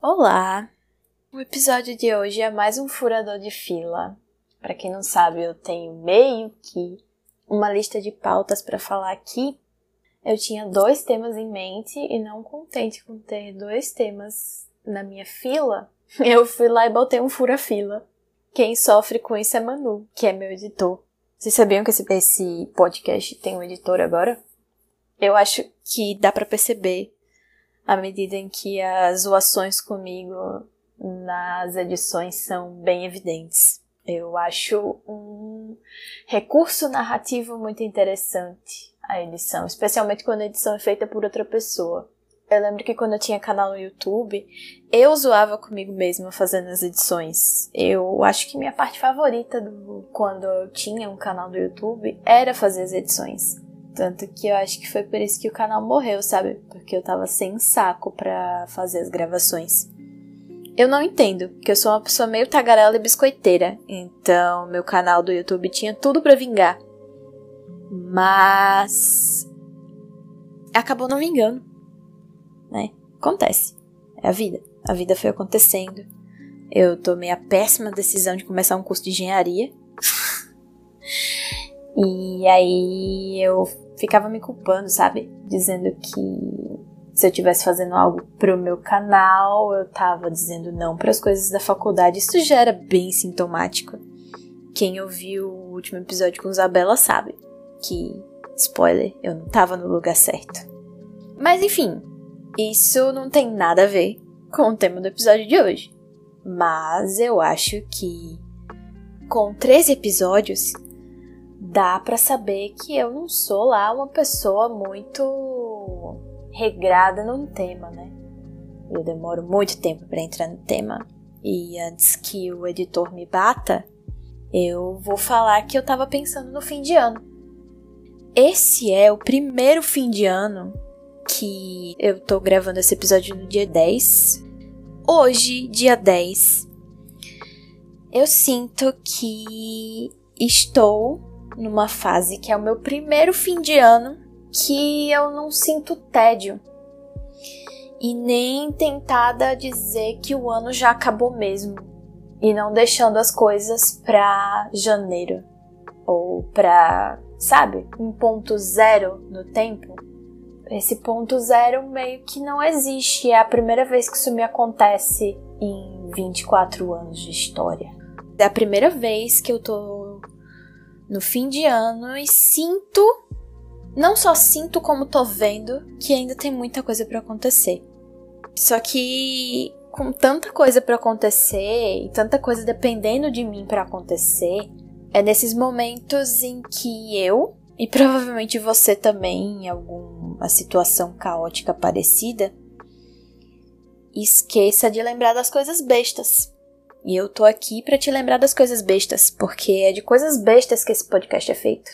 Olá! O episódio de hoje é mais um furador de fila. Para quem não sabe, eu tenho meio que uma lista de pautas para falar aqui. Eu tinha dois temas em mente e não contente com ter dois temas na minha fila, eu fui lá e botei um fura-fila. Quem sofre com isso é Manu, que é meu editor. Vocês sabiam que esse, esse podcast tem um editor agora? Eu acho que dá para perceber à medida em que as zoações comigo nas edições são bem evidentes. Eu acho um recurso narrativo muito interessante a edição, especialmente quando a edição é feita por outra pessoa. Eu lembro que quando eu tinha canal no YouTube, eu zoava comigo mesma fazendo as edições. Eu acho que minha parte favorita do quando eu tinha um canal do YouTube era fazer as edições. Tanto que eu acho que foi por isso que o canal morreu, sabe? Porque eu tava sem saco pra fazer as gravações. Eu não entendo, porque eu sou uma pessoa meio tagarela e biscoiteira. Então, meu canal do YouTube tinha tudo para vingar. Mas. Acabou não vingando. Né? Acontece. É a vida. A vida foi acontecendo. Eu tomei a péssima decisão de começar um curso de engenharia. e aí eu ficava me culpando, sabe? Dizendo que se eu estivesse fazendo algo pro meu canal, eu tava dizendo não para as coisas da faculdade. Isso já era bem sintomático. Quem ouviu o último episódio com Isabela sabe que, spoiler, eu não tava no lugar certo. Mas enfim, isso não tem nada a ver com o tema do episódio de hoje. Mas eu acho que com 13 episódios dá para saber que eu não sou lá uma pessoa muito regrada num tema, né? Eu demoro muito tempo para entrar no tema e antes que o editor me bata, eu vou falar que eu tava pensando no fim de ano. Esse é o primeiro fim de ano que eu tô gravando esse episódio no dia 10. Hoje, dia 10, eu sinto que estou numa fase que é o meu primeiro fim de ano que eu não sinto tédio. E nem tentada a dizer que o ano já acabou mesmo. E não deixando as coisas pra janeiro. Ou pra, sabe, um ponto zero no tempo. Esse ponto zero meio que não existe. É a primeira vez que isso me acontece em 24 anos de história. É a primeira vez que eu tô no fim de ano e sinto, não só sinto como tô vendo que ainda tem muita coisa para acontecer. Só que com tanta coisa para acontecer e tanta coisa dependendo de mim para acontecer, é nesses momentos em que eu e provavelmente você também em alguma situação caótica parecida esqueça de lembrar das coisas bestas e eu tô aqui para te lembrar das coisas bestas, porque é de coisas bestas que esse podcast é feito.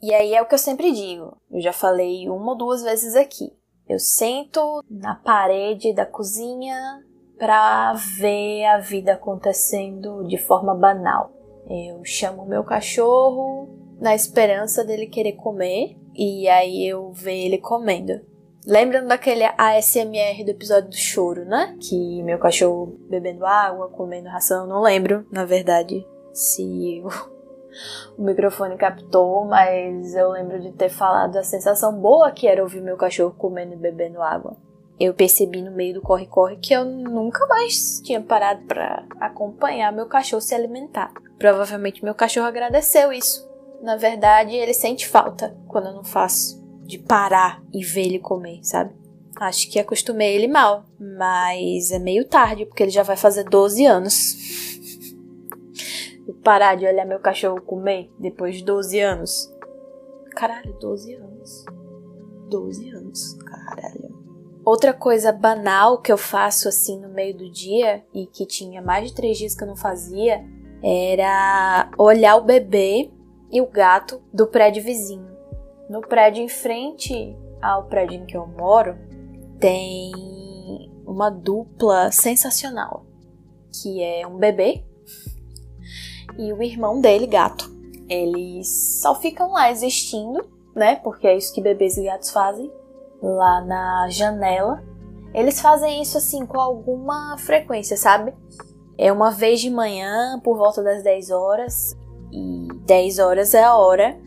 E aí é o que eu sempre digo, eu já falei uma ou duas vezes aqui. Eu sento na parede da cozinha para ver a vida acontecendo de forma banal. Eu chamo meu cachorro na esperança dele querer comer e aí eu ver ele comendo. Lembram daquele ASMR do episódio do choro, né? Que meu cachorro bebendo água, comendo ração, não lembro, na verdade, se o microfone captou, mas eu lembro de ter falado a sensação boa que era ouvir meu cachorro comendo e bebendo água. Eu percebi no meio do corre-corre que eu nunca mais tinha parado para acompanhar meu cachorro se alimentar. Provavelmente meu cachorro agradeceu isso. Na verdade, ele sente falta quando eu não faço de parar e ver ele comer, sabe? Acho que acostumei ele mal, mas é meio tarde, porque ele já vai fazer 12 anos. parar de olhar meu cachorro comer depois de 12 anos. Caralho, 12 anos. 12 anos, caralho. Outra coisa banal que eu faço assim no meio do dia e que tinha mais de três dias que eu não fazia era olhar o bebê e o gato do prédio vizinho. No prédio em frente ao prédio em que eu moro, tem uma dupla sensacional, que é um bebê e o irmão dele, gato. Eles só ficam lá existindo, né? Porque é isso que bebês e gatos fazem, lá na janela. Eles fazem isso assim com alguma frequência, sabe? É uma vez de manhã, por volta das 10 horas, e 10 horas é a hora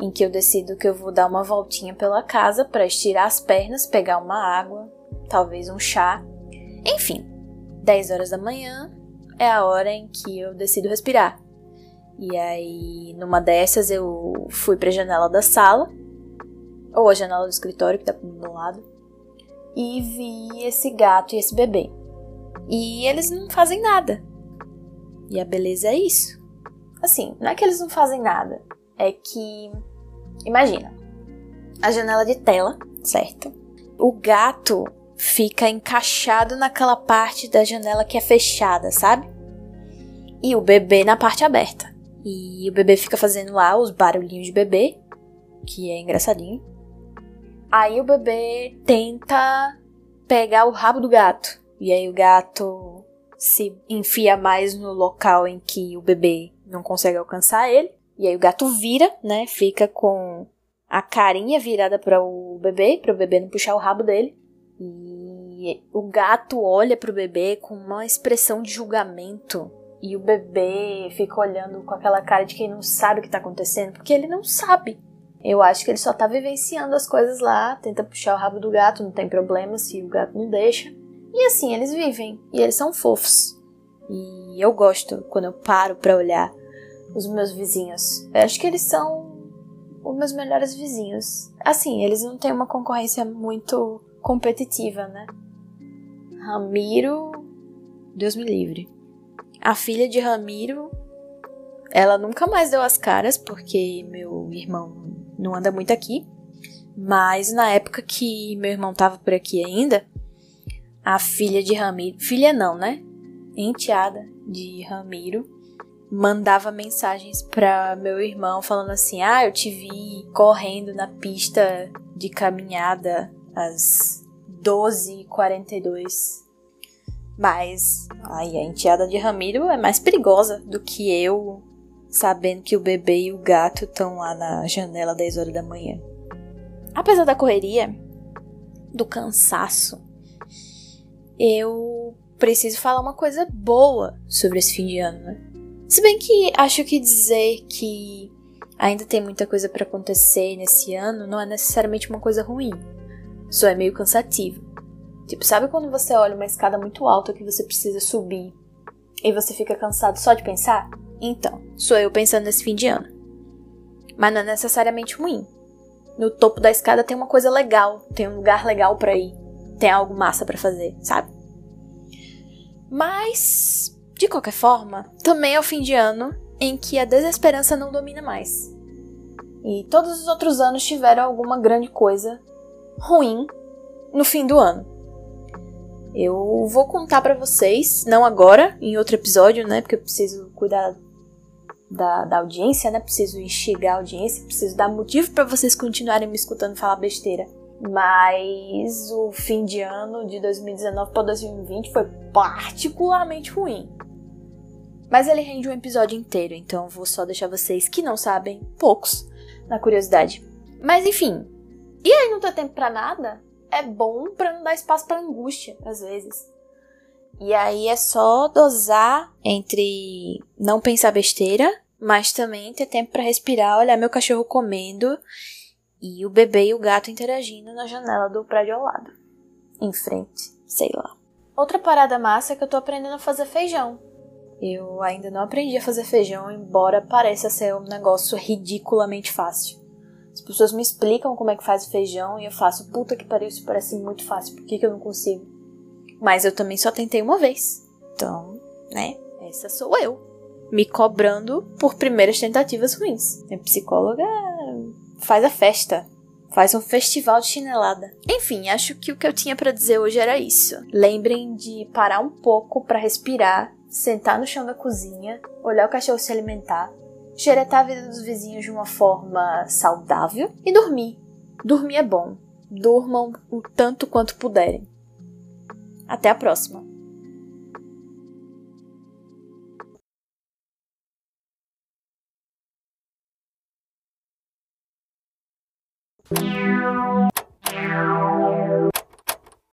em que eu decido que eu vou dar uma voltinha pela casa para estirar as pernas, pegar uma água, talvez um chá. Enfim, 10 horas da manhã é a hora em que eu decido respirar. E aí, numa dessas, eu fui para a janela da sala, ou a janela do escritório que tá do meu lado, e vi esse gato e esse bebê. E eles não fazem nada. E a beleza é isso. Assim, não é que eles não fazem nada, é que imagina a janela de tela, certo? O gato fica encaixado naquela parte da janela que é fechada, sabe? E o bebê na parte aberta. E o bebê fica fazendo lá os barulhinhos de bebê, que é engraçadinho. Aí o bebê tenta pegar o rabo do gato. E aí o gato se enfia mais no local em que o bebê não consegue alcançar ele. E aí o gato vira, né? Fica com a carinha virada para o bebê, para o bebê não puxar o rabo dele. E o gato olha para o bebê com uma expressão de julgamento. E o bebê fica olhando com aquela cara de quem não sabe o que tá acontecendo, porque ele não sabe. Eu acho que ele só tá vivenciando as coisas lá, tenta puxar o rabo do gato, não tem problema se o gato não deixa. E assim eles vivem, e eles são fofos. E eu gosto quando eu paro para olhar os meus vizinhos. Eu acho que eles são os meus melhores vizinhos. Assim, eles não têm uma concorrência muito competitiva, né? Ramiro, Deus me livre. A filha de Ramiro, ela nunca mais deu as caras porque meu irmão não anda muito aqui. Mas na época que meu irmão tava por aqui ainda, a filha de Ramiro, filha não, né? Enteada de Ramiro, mandava mensagens para meu irmão falando assim: "Ah, eu te vi correndo na pista de caminhada às 12h42". Mas aí a enteada de Ramiro é mais perigosa do que eu sabendo que o bebê e o gato estão lá na janela 10 horas da manhã. Apesar da correria, do cansaço, eu preciso falar uma coisa boa sobre esse fim de ano, né? Se bem que acho que dizer que ainda tem muita coisa para acontecer nesse ano não é necessariamente uma coisa ruim. Só é meio cansativo. Tipo, sabe quando você olha uma escada muito alta que você precisa subir e você fica cansado só de pensar? Então, sou eu pensando nesse fim de ano. Mas não é necessariamente ruim. No topo da escada tem uma coisa legal, tem um lugar legal para ir tem algo massa para fazer, sabe? Mas, de qualquer forma, também é o fim de ano em que a desesperança não domina mais. E todos os outros anos tiveram alguma grande coisa ruim no fim do ano. Eu vou contar para vocês, não agora, em outro episódio, né? Porque eu preciso cuidar da, da audiência, né? Preciso instigar a audiência, preciso dar motivo para vocês continuarem me escutando falar besteira mas o fim de ano de 2019 para 2020 foi particularmente ruim. Mas ele rende um episódio inteiro, então vou só deixar vocês que não sabem, poucos, na curiosidade. Mas enfim, e aí não ter tempo para nada? É bom para não dar espaço para angústia, às vezes. E aí é só dosar entre não pensar besteira, mas também ter tempo para respirar, olhar meu cachorro comendo e o bebê e o gato interagindo na janela do prédio ao lado. Em frente, sei lá. Outra parada massa é que eu tô aprendendo a fazer feijão. Eu ainda não aprendi a fazer feijão, embora pareça ser um negócio ridiculamente fácil. As pessoas me explicam como é que faz o feijão e eu faço, puta que pariu, isso parece muito fácil, por que, que eu não consigo? Mas eu também só tentei uma vez. Então, né, essa sou eu. Me cobrando por primeiras tentativas ruins. Minha psicóloga faz a festa. Faz um festival de chinelada. Enfim, acho que o que eu tinha para dizer hoje era isso. Lembrem de parar um pouco para respirar, sentar no chão da cozinha, olhar o cachorro se alimentar, xeretar a vida dos vizinhos de uma forma saudável e dormir. Dormir é bom. Durmam o tanto quanto puderem. Até a próxima!